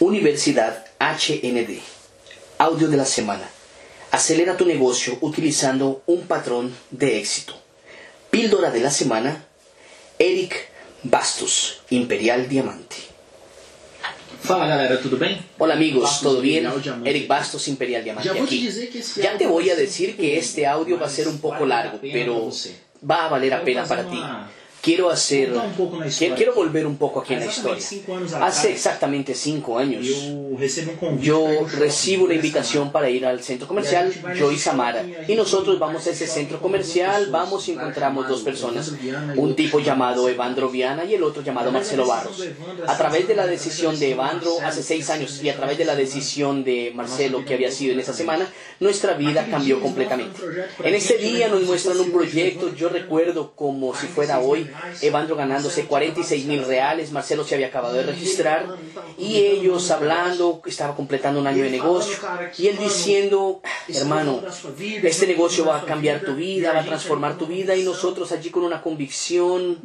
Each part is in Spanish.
Universidad HND. Audio de la semana. Acelera tu negocio utilizando un patrón de éxito. Píldora de la semana. Eric Bastos, Imperial Diamante. Fala galera, tudo bem? Hola amigos, Bastos ¿todo bien? Imperial. Eric Bastos, Imperial Diamante aquí. esse Ya te voy a decir que este audio va a ser un poco largo, pero va a valer la pena para ti. Quiero hacer, quiero volver un poco aquí en la historia. Hace exactamente cinco años. Yo recibo la invitación para ir al centro comercial, yo y Samara, y nosotros vamos a ese centro comercial, vamos y encontramos dos personas, un tipo llamado Evandro Viana y el otro llamado Marcelo Barros. A través de la decisión de Evandro hace seis años y a través de la decisión de Marcelo que había sido en esa semana, nuestra vida cambió completamente. En ese día nos muestran un proyecto, yo recuerdo como si fuera hoy, Evandro ganándose 46 mil reales, Marcelo se había acabado de registrar y ellos hablando, estaba completando un año de negocio y él diciendo, hermano, este negocio va a cambiar tu vida, va a transformar tu vida y nosotros allí con una convicción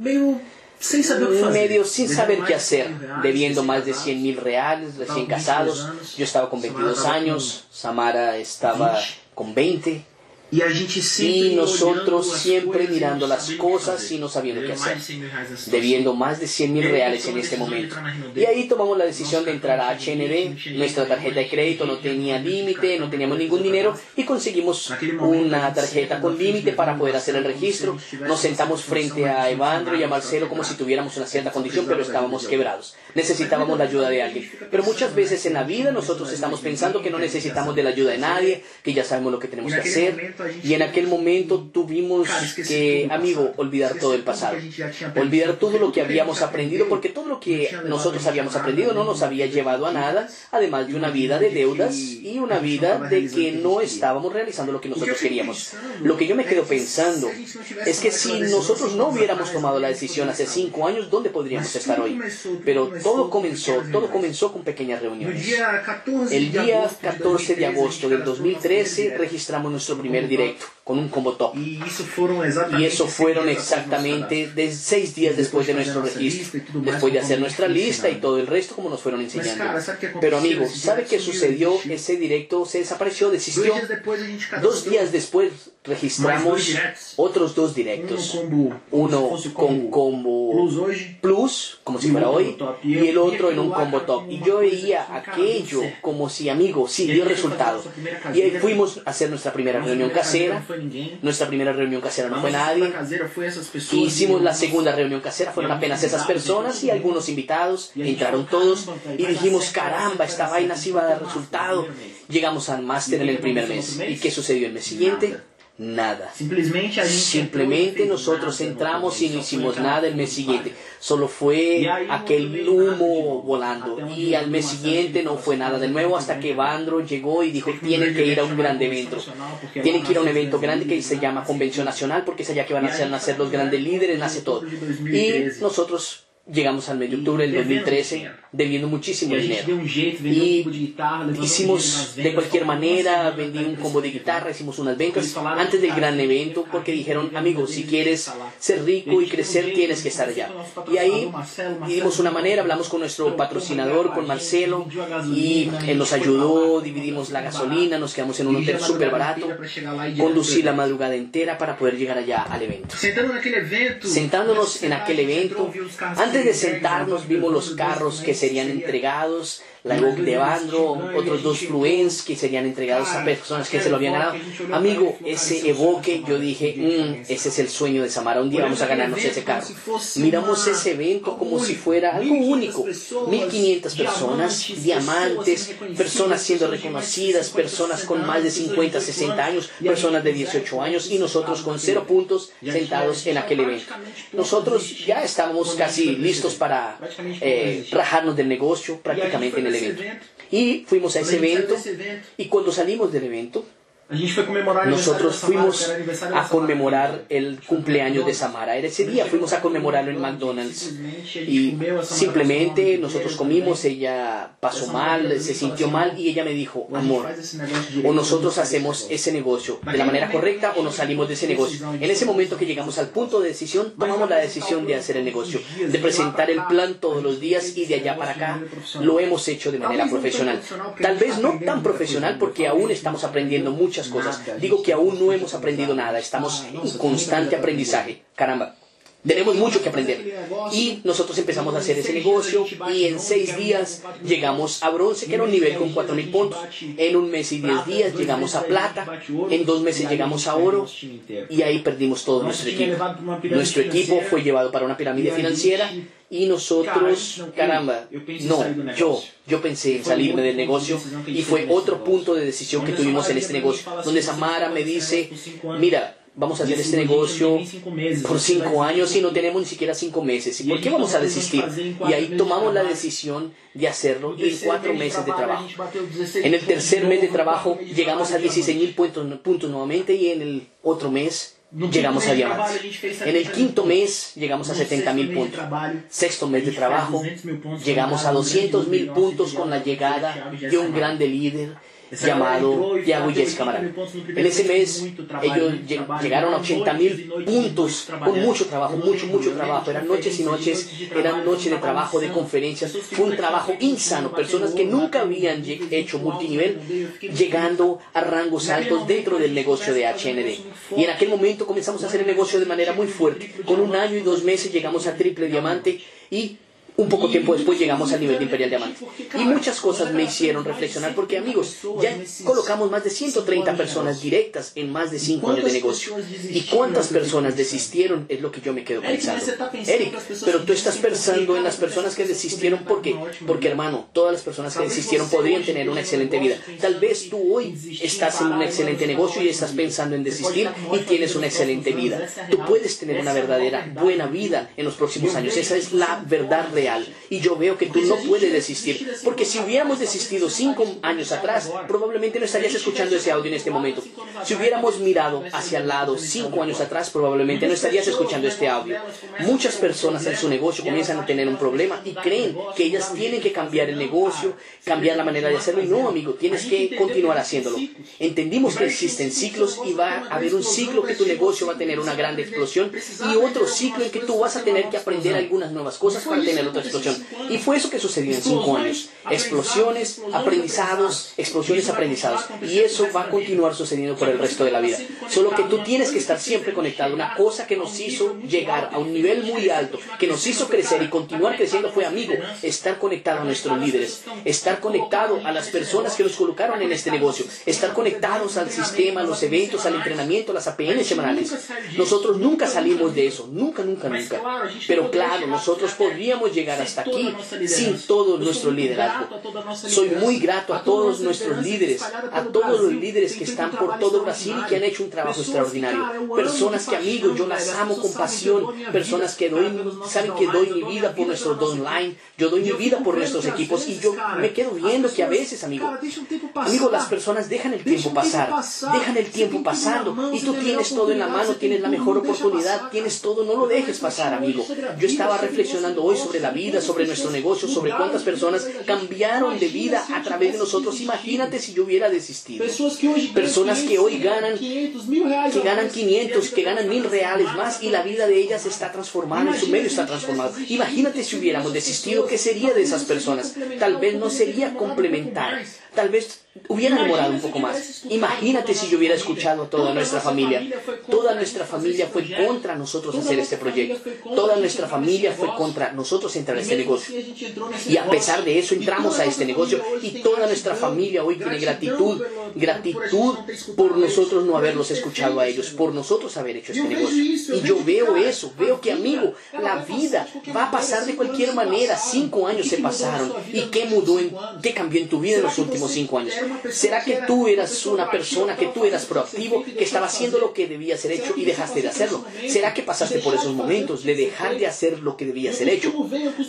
sem saber fazer. medio sin saber qué hacer, 100 reais, debiendo más de casados. 100 mil reales, recién con 22 casados. Yo estaba con 22 Samara estaba años, Samara estaba 20. con 20 Y nosotros siempre mirando las cosas y no sabiendo qué hacer, de 100 mil reais nessa debiendo más de 100 mil reales en este momento. Y ahí tomamos la decisión de entrar a HND, nuestra tarjeta de crédito no tenía límite, no teníamos ningún dinero y conseguimos una tarjeta con límite para poder hacer el registro. Nos sentamos frente a Evandro y a Marcelo como si tuviéramos una cierta condición, pero estábamos quebrados. Necesitábamos la ayuda de alguien. Pero muchas veces en la vida nosotros estamos pensando que no necesitamos de la ayuda de nadie, que ya sabemos lo que tenemos que hacer. Y en aquel momento tuvimos que, amigo, olvidar todo el pasado. Olvidar todo lo que habíamos aprendido, porque todo lo que nosotros habíamos aprendido no nos había llevado a nada, además de una vida de deudas y una vida de que no estábamos realizando lo que nosotros queríamos. Lo que yo me quedo pensando es que si nosotros no hubiéramos tomado la decisión hace cinco años, ¿dónde podríamos estar hoy? Pero todo comenzó, todo comenzó con pequeñas reuniones. dia 14 El día agosto de 14 de 2013, agosto del gente cadastrou nosso 2013 primeiro registramos nuestro primer directo con un combo top. Y eso fueron dias após o nosso exactamente de seis días después de Después de nuestro registro, y más, después de hacer nuestra lista y todo el resto como nos fueron enseñando. cara, ¿sabe qué Pero amigos, ¿sabe qué sucedió? Ese directo se desapareció, desistió. Dos días después registramos otros dos directos. Uno con combo Plus como si Y fuera hoy. Y y el otro en un combo top. Y yo veía aquello como si, amigo, sí, Y dio resultado. Y ahí fuimos a hacer nuestra primera reunión casera. Ninguém. Nuestra primera reunión casera no fue nadie. hicimos la segunda reunión casera, fueron apenas esas personas y algunos invitados, entraron todos y dijimos, caramba, esta vaina sí va a dar resultado. Llegamos al máster en el primer mes. ¿Y qué sucedió el mes siguiente? Nada. Simplemente nosotros entramos y no hicimos nada el mes siguiente. Solo fue aquel humo volando. Y al mes siguiente no fue nada de nuevo hasta que Evandro llegó y dijo, tienen que ir a un gran evento. Tienen que ir a un evento grande que se llama Convención Nacional porque es allá que van a nacer los grandes líderes, nace todo. Y nosotros llegamos al mes de octubre del 2013 debiendo muchísimo dinero. Y hicimos de cualquier manera, "Nossa, vendí un combo de guitarra, hicimos unas ventas antes del gran evento porque dijeron, cada amigo, cada si quieres ser rico y crecer tienes que estar allá. Y ahí dimos una manera, hablamos con nuestro patrocinador, con Marcelo, y él nos ayudó, dividimos la gasolina, nos quedamos en un hotel súper barato, conducí la madrugada entera para poder llegar allá al evento. Sentándonos en aquel evento, carros antes de sentarnos vimos los carros que serían entregados, la Evoque de Evandro, otros dos Fluence que serían entregados a personas que se lo habían ganado. Amigo, ese Evoque, yo dije, "Mm, ese es el sueño de Samara, un día vamos a ganarnos ese carro. Miramos ese evento como si fuera algo único. 1500 personas, diamantes, personas siendo reconocidas, personas con más de 50, 60 años, personas de 18 años y nosotros con cero puntos sentados en aquel evento. Nosotros ya estábamos casi listos para eh, rajarnos del negocio prácticamente en el evento. Y fuimos a ese evento y cuando salimos del evento, nosotros fuimos a conmemorar el cumpleaños de Samara. Ese día, fuimos a conmemorarlo en McDonald's. Y simplemente nosotros comimos, ella pasó mal, se sintió mal y ella me dijo, amor, o nosotros hacemos ese negocio de la manera correcta o nos salimos de ese negocio. En ese momento que llegamos al punto de decisión, tomamos la decisión de hacer el negocio, de presentar el plan todos los días y de allá para acá lo hemos hecho de manera profesional. Tal vez no tan profesional porque aún estamos aprendiendo muchas cosas. Digo que aún no hemos aprendido nada, estamos en constante aprendizaje. Caramba. Tenemos mucho que aprender. Y nosotros empezamos a hacer ese negocio y en seis días llegamos a bronce, que era un nivel con cuatro mil puntos. En un mes y diez días llegamos a plata. En dos meses llegamos a oro y ahí perdimos todo nuestro equipo. Nuestro equipo fue llevado para una pirámide financiera y nosotros, caramba, no, yo, yo pensé en salirme del negocio y fue otro punto de decisión que tuvimos en este negocio, donde Samara me dice, mira, vamos a hacer este negocio por cinco años y no tenemos ni siquiera cinco meses. ¿Y por qué vamos a desistir? Y ahí tomamos la decisión de hacerlo en cuatro meses de trabajo. En el tercer mes de trabajo llegamos a 16 mil puntos, puntos nuevamente y en el otro mes llegamos a diamantes. En el quinto mes llegamos a 70 mil puntos. Sexto mes de trabajo llegamos a 200 mil puntos con la llegada de un grande líder llamado Yago y Jessica Marán. En ese mes ellos llegaron a 80 mil puntos con mucho trabajo, mucho, mucho trabajo. Eran noches y noches, eran noches de trabajo, de conferencias. Fue un trabajo insano. Personas que nunca habían hecho multinivel llegando a rangos altos dentro del negocio de HND. Y en aquel momento comenzamos a hacer el negocio de manera muy fuerte. Con un año y dos meses llegamos a triple diamante y un poco tiempo después llegamos al nivel de Imperial Diamante. Y muchas cosas me hicieron reflexionar porque amigos, ya colocamos más de 130 personas directas en más de 5 años de negocio. ¿Y cuántas personas desistieron? Es lo que yo me quedo pensando. Eric, pero tú estás pensando en las personas que desistieron porque, porque hermano, todas las personas que desistieron podrían tener una excelente vida. Tal vez tú hoy estás en un excelente negocio y estás pensando en desistir y tienes una excelente vida. Tú puedes tener una verdadera buena vida en los próximos años. Esa es la verdad real y yo veo que tú no puedes desistir. Porque si hubiéramos desistido cinco años atrás, probablemente no estarías escuchando ese audio en este momento. Si hubiéramos mirado hacia el lado cinco años atrás, probablemente no estarías escuchando este audio. Muchas personas en su negocio comienzan a tener un problema y creen que ellas tienen que cambiar el negocio, cambiar la manera de hacerlo. Y no, amigo, tienes que continuar haciéndolo. Entendimos que existen ciclos y va a haber un ciclo que tu negocio va a tener una gran explosión y otro ciclo en que tú vas a tener que aprender algunas nuevas cosas para tener otra explosión. Y fue eso que sucedió en cinco años. Explosiones, aprendizados, explosiones, aprendizados. Y eso va a continuar sucediendo por el resto de la vida. Solo que tú tienes que estar siempre conectado. Una cosa que nos hizo llegar a un nivel muy alto, que nos hizo crecer y continuar creciendo fue, amigo, estar conectado a nuestros líderes, estar conectado a las personas que nos colocaron en este negocio, estar conectados al sistema, a los eventos, al entrenamiento, a las APN semanales. Nosotros nunca salimos de eso, nunca, nunca, nunca. Pero claro, nosotros podríamos llegar hasta aquí sin todo nuestro liderazgo. Soy muy grato a todos nuestros líderes, a todos los líderes que están por todo Brasil y que han hecho un trabajo extraordinario. Personas que, amigos, yo las amo con pasión. Personas que doy, saben que doy mi vida por nuestro online. Yo doy mi vida por nuestros equipos y yo me quedo viendo que a veces, amigo, amigo, las personas dejan el tiempo pasar, dejan el tiempo pasando y tú tienes todo en la mano, tienes la mejor oportunidad, tienes todo, no lo dejes pasar, amigo. Yo estaba reflexionando hoy sobre la vida, sobre nuestro negocio, sobre cuántas personas cambiaron de vida a través de nosotros. Imagínate si yo hubiera desistido. Personas que hoy ganan, que ganan 500, que ganan mil reales más y la vida de ellas está transformada su medio está transformado. Imagínate si hubiéramos desistido, ¿qué sería de esas personas? Tal vez no sería complementar. Tal vez hubiera demorado un poco más. Imagínate si yo hubiera escuchado a toda nuestra familia. Toda nuestra familia fue contra nosotros hacer este proyecto. Toda nuestra familia fue contra nosotros entrar a este negocio. Y a pesar de eso entramos a este negocio y toda nuestra familia hoy tiene gratitud, gratitud por nosotros no haberlos escuchado a ellos, por nosotros haber hecho este negocio. Y yo veo eso, veo que amigo, la vida va a pasar de cualquier manera. Cinco años se pasaron. ¿Y qué mudó, en, qué cambió en tu vida en los últimos cinco años? ¿Será que tú eras una persona, que tú eras proactivo, que estaba haciendo lo que debía ser hecho y dejaste de hacerlo? ¿Será que pasaste por esos momentos de dejar de hacer lo que debía ser hecho?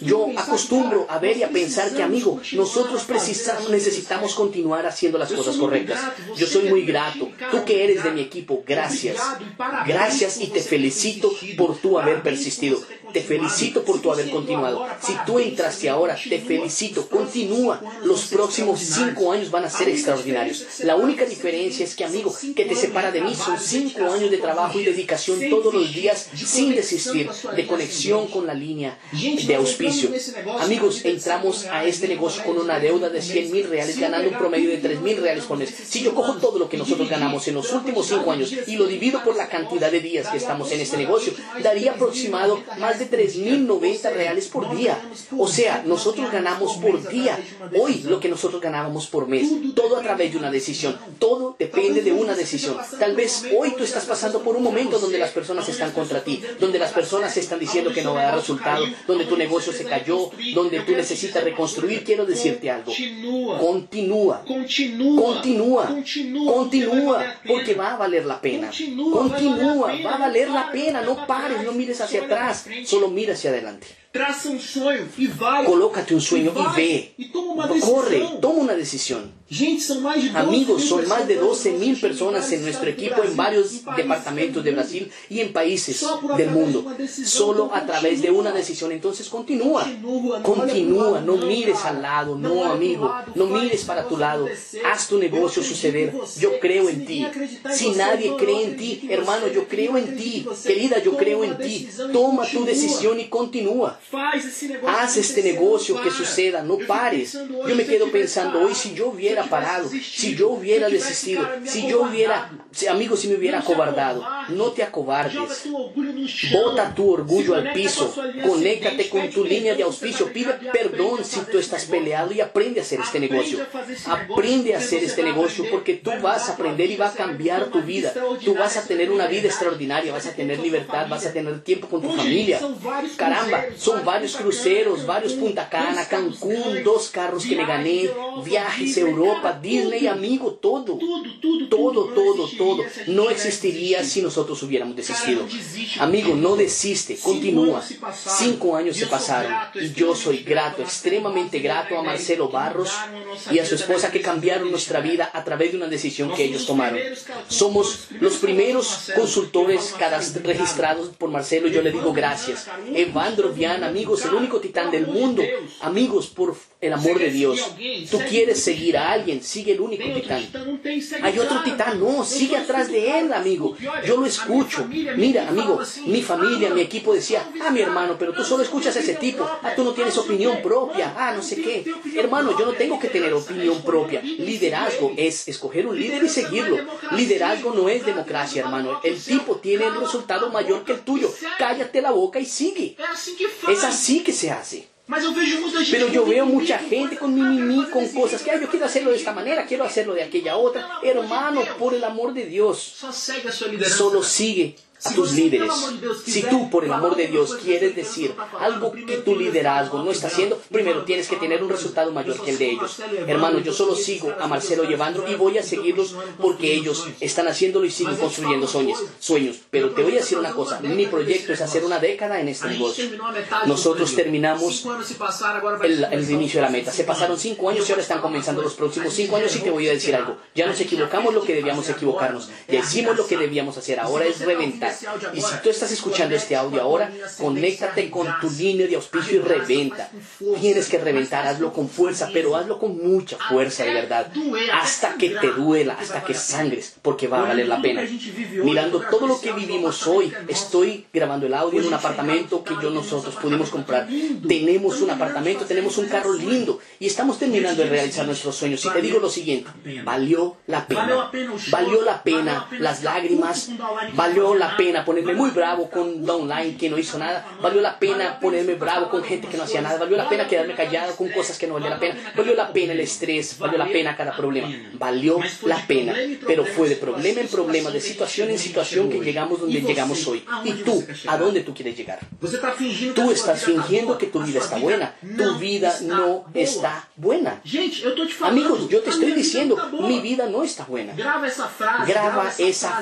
Yo acostumbro a ver y a pensar que, amigo, nosotros precisamos, necesitamos continuar haciendo las cosas correctas. Yo soy muy grato. Tú que eres de mi equipo, gracias. Gracias y te felicito por tu haber persistido. Te felicito por tu haber continuado. Si tú entraste ahora, te felicito. Continúa. Los próximos cinco años van a ser extraordinarios. La única diferencia es que, amigo, que te separa de mí son cinco años de trabajo y dedicación todos los días sin desistir, de conexión con la línea de auspicio. Amigos, entramos a este negocio con una deuda de 100 mil reales, ganando un promedio de 3 mil reales por mes. Si yo cojo todo lo que nosotros ganamos en los últimos cinco años y lo divido por la cantidad de días que estamos en este negocio, daría aproximado más de 3.090 reales por día. O sea, nosotros ganamos por día hoy lo que nosotros ganábamos por mes. Todo a través de una decisión. Todo depende de una decisión. Tal vez hoy tú estás pasando por un momento donde las personas están contra ti, donde las personas están diciendo que no va a dar resultado, donde tu negocio se cayó, donde tú necesitas reconstruir. Quiero decirte algo. Continúa. Continúa. Continúa. Porque va a valer la pena. Continúa. Va a valer la pena. No pares, no mires hacia atrás. Solo mira hacia adelante. Traça um sonho e vai. Colócate un sueño y ve. Toma uma decisão. Corre, toma una decisión. Gente, são mais de 12 Amigos, son más de pessoas 12 mil personas en nuestro equipo en varios departamentos de Brasil y en países del mundo. Solo a través de una decisión. Entonces continúa. Continúa. No mires al lado. No, amigo. No mires para tu lado. Haz tu negocio suceder. Yo creo en ti. Si nadie cree en ti, hermano, yo creo en ti. Querida, yo creo en ti. Toma tu decisión y continúa. Haz este negocio que suceda, no pares. Yo me quedo pensando hoy si yo hubiera parado, si yo hubiera desistido, si yo hubiera, amigo, si me hubiera acobardado. No te acobardes. Bota tu orgullo al piso, conéctate con tu línea de auspicio, pide perdón si tú estás peleado y aprende a hacer este negocio. Aprende a hacer este negocio porque tú vai vas a aprender y va a cambiar tu vida. Tú vas a tener una vida extraordinaria, vas a tener sua libertad, vas a tener tiempo con tu Hoje, familia. Caramba, cruzeiros, son vários varios Punta cruceros, Cana, varios Punta Cana, Cancún, dos carros que me gané, viajes, Europa, Disney, amigo, todo. Todo, todo, todo. No existiría si nosotros hubiéramos desistido. Amigo, no desiste, continúa. Cinco años se pasaron y yo soy grato, extremadamente Marcelo grato a Marcelo Barros y a su esposa que cambiaron nuestra vida a través de una decisión que ellos los tomaron. Somos los primeros consultores registrados por Marcelo. Yo le digo gracias. Evandro Vian, amigos, el único titán del mundo. Amigos, por el amor de Dios. Tú quieres seguir a alguien, sigue el único titán. Hay otro titán, no, sigue atrás de él, amigo. Yo lo escucho. Mira, amigo, mi familia, "Ah, mi equipo decía, ah, mi hermano, pero tú solo escuchas a ese tipo. Ah, tú no tienes opinión propia. Ah, no sé qué. Hermano, yo no tengo que tener opinión propia. Liderazgo es escoger un líder y seguirlo. Liderazgo no es democracia, hermano. El tipo tiene el resultado mayor que el tuyo. Cállate la boca y sigue. Es así que se hace. Mas eu vejo muita gente Pero yo veo mucha gente con mimimi, con cosas que, yo quiero hacerlo de esta manera, quiero hacerlo de aquella otra. Hermano, por el amor de Dios, solo sigue a tus líderes. Si tú, por el amor de Dios, quieres decir algo que tu liderazgo no está haciendo, primero tienes que tener un resultado mayor que el de ellos. Hermano, yo solo sigo a Marcelo caras y voy a seguirlos porque ellos están haciéndolo y siguen construyendo sueños. sueños. Pero te voy a decir una cosa, mi proyecto es hacer una década en este negocio. Nosotros terminamos el, el inicio de la meta. Se pasaron cinco años y ahora están comenzando los próximos cinco años y te voy a decir algo. Ya nos equivocamos lo que debíamos equivocarnos. Ya hicimos lo que debíamos hacer. Ahora es reventar. Y si tú estás escuchando este audio ahora, conéctate con tu línea de auspicio y reventa. Tienes que reventar, hazlo con fuerza, pero hazlo con mucha fuerza de verdad. Hasta que te duela, hasta que sangres, porque va a valer la pena. Mirando todo lo que vivimos hoy, estoy grabando el audio en un apartamento que yo nosotros pudimos comprar. Tenemos un apartamento, tenemos un carro lindo y estamos terminando de realizar nuestros sueños. Y te digo lo siguiente, valió la pena. Valió la pena las lágrimas, valió la la pena ponerme muy bravo con downline que no hizo nada, valió la pena ponerme bravo con gente que no hacía nada, valió la pena quedarme callado con cosas que no valía la pena, valió la pena el estrés, valió la pena cada problema, valió la pena, pero fue de problema en problema, de situación en situación que llegamos donde llegamos hoy. ¿Y tú, a dónde tú quieres llegar? Tú estás fingiendo que tu vida está buena, tu vida no está buena. Amigos, yo te estoy diciendo, mi vida no está buena. Graba esa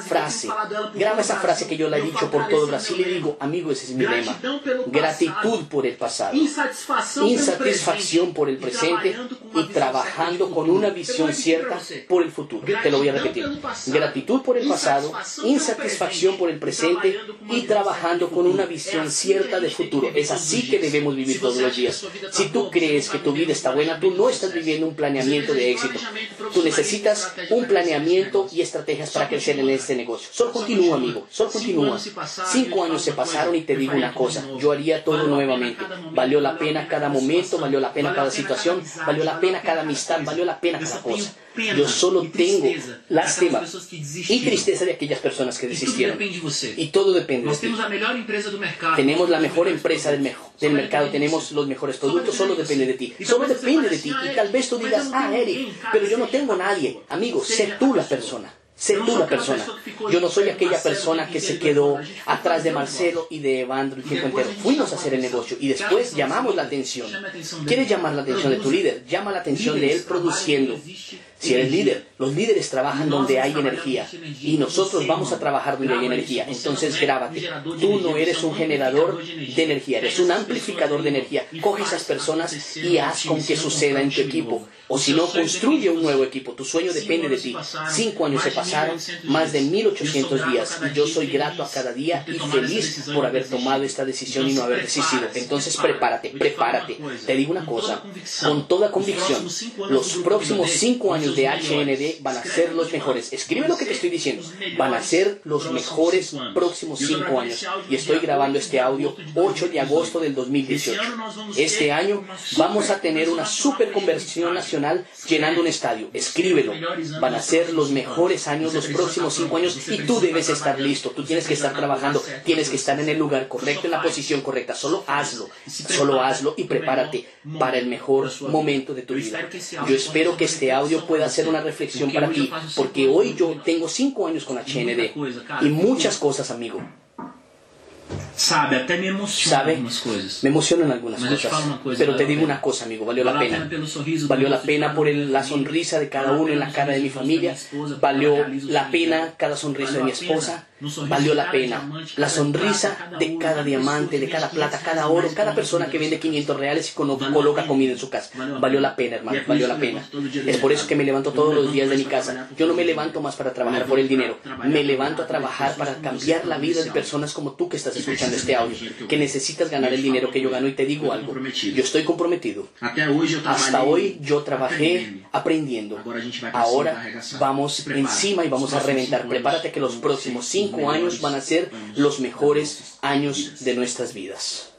frase, graba esa frase que yo la he dicho por todo Brasil y digo, amigo, ese es mi lema. Gratitud por el pasado, insatisfacción por el presente y trabajando con una visión cierta por el futuro. Te lo voy a repetir. Gratitud por el pasado, insatisfacción por el presente y trabajando con una visión cierta de futuro. Es así que debemos vivir todos los días. Si tú crees que tu vida está buena, tú no estás viviendo un planeamiento de éxito. Tú necesitas un planeamiento y estrategias para crecer en este negocio. Solo continúa, amigo. Solo continúa. Cinco años se pasaron y te digo una cosa. Yo haría todo nuevamente. Valió la pena cada momento, valió la pena cada situación, valió la pena cada amistad, valió la pena cada cosa. Yo solo tengo lástima y tristeza de aquellas personas que desistieron. Y todo depende de ti. Tenemos la mejor empresa del, del mercado, tenemos los mejores productos, solo depende de ti. Solo depende de ti. Y tal vez tú digas, ah, Eric, pero yo no tengo nadie. Amigo, sé tú la persona. Sé tú la persona. Yo no soy aquella persona que se quedó atrás de Marcelo y de Evandro el tiempo entero. Fuimos a hacer el negocio y después llamamos la atención. ¿Quieres llamar la atención de tu líder? Llama la atención de él produciendo. Si eres líder, los líderes trabajan donde hay energía y nosotros vamos a trabajar donde hay energía. Entonces grábate. Tú no eres un generador de energía, eres un amplificador de energía. Coge esas personas y haz con que suceda en tu equipo. O si no, construye un nuevo equipo. Tu sueño depende de ti. Cinco años se pasaron, más de 1800 días. Y yo soy grato a cada día y feliz por haber tomado esta decisión y no haber desistido. Entonces prepárate, prepárate. Te digo una cosa, con toda convicción, los próximos cinco años de HND van a ser los mejores. Escribe lo que te estoy diciendo. Van a ser los mejores próximos cinco años. Y estoy grabando este audio 8 de agosto del 2018. Este año vamos a tener una super conversión nacional llenando un estadio. Escríbelo. Van a ser los mejores años, los próximos cinco años y tú debes estar listo. Tú tienes que estar trabajando, tienes que estar en el lugar correcto, en la posición correcta. Solo hazlo, solo hazlo y prepárate para el mejor momento de tu vida. Yo espero que este audio pueda ser una reflexión para ti, porque hoy yo tengo cinco años con HND y muchas cosas, amigo. Sabe, até me emociona ¿Sabe? Me emocionan algunas Mas cosas, pero te digo una cosa, amigo, valió la pena. Valió la pena por el- la sonrisa de cada uno en la cara de mi familia. Valió la pena cada sonrisa de mi esposa. Valió la pena la sonrisa de cada diamante, de cada plata, cada 500 oro, cada persona que vende 500 reales y coloca comida en su casa. Valió la pena, hermano, valió la pena. Es por eso que me levanto todos los días de mi casa. Yo no me levanto más para trabajar por el dinero. Me levanto a trabajar para cambiar la vida de personas como tú que estás escuchando este audio, que necesitas ganar el dinero que yo gano y te digo algo. Yo estoy comprometido. Hasta hoy yo trabajé aprendiendo. Ahora vamos encima y vamos Os a reventar. Prepárate que los próximos ser os cinco años van a ser los mejores años de nuestras vidas.